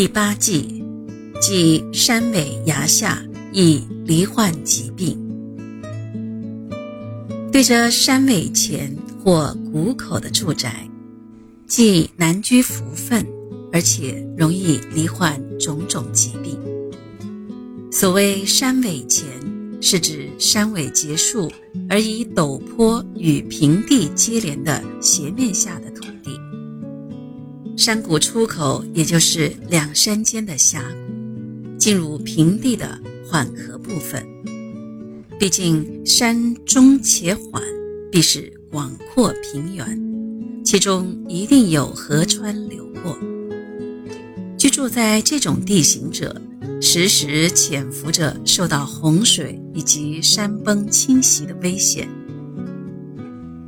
第八季，即山尾崖下易罹患疾病。对着山尾前或谷口的住宅，既难居福分，而且容易罹患种种疾病。所谓山尾前，是指山尾结束而以陡坡与平地接连的斜面下的土地。山谷出口，也就是两山间的峡谷，进入平地的缓和部分。毕竟山中且缓，必是广阔平原，其中一定有河川流过。居住在这种地形者，时时潜伏着受到洪水以及山崩侵袭的危险。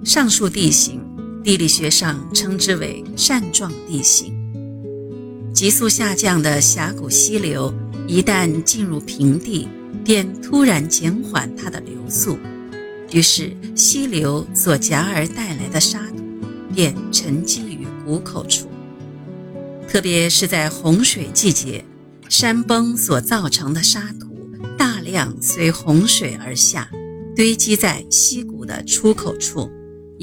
上述地形。地理学上称之为扇状地形。急速下降的峡谷溪流，一旦进入平地，便突然减缓它的流速，于是溪流所夹而带来的沙土便沉积于谷口处。特别是在洪水季节，山崩所造成的沙土大量随洪水而下，堆积在溪谷的出口处。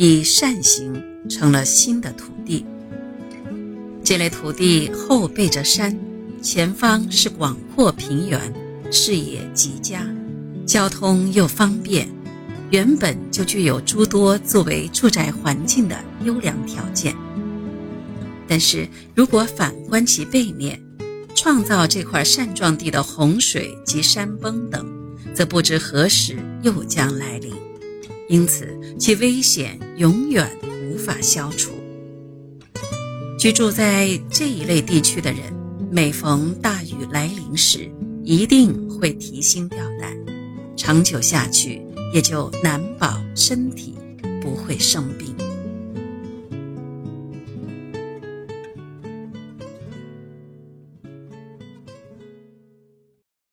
以扇形成了新的土地。这类土地后背着山，前方是广阔平原，视野极佳，交通又方便，原本就具有诸多作为住宅环境的优良条件。但是如果反观其背面，创造这块扇状地的洪水及山崩等，则不知何时又将来临。因此，其危险永远无法消除。居住在这一类地区的人，每逢大雨来临时，一定会提心吊胆，长久下去，也就难保身体不会生病。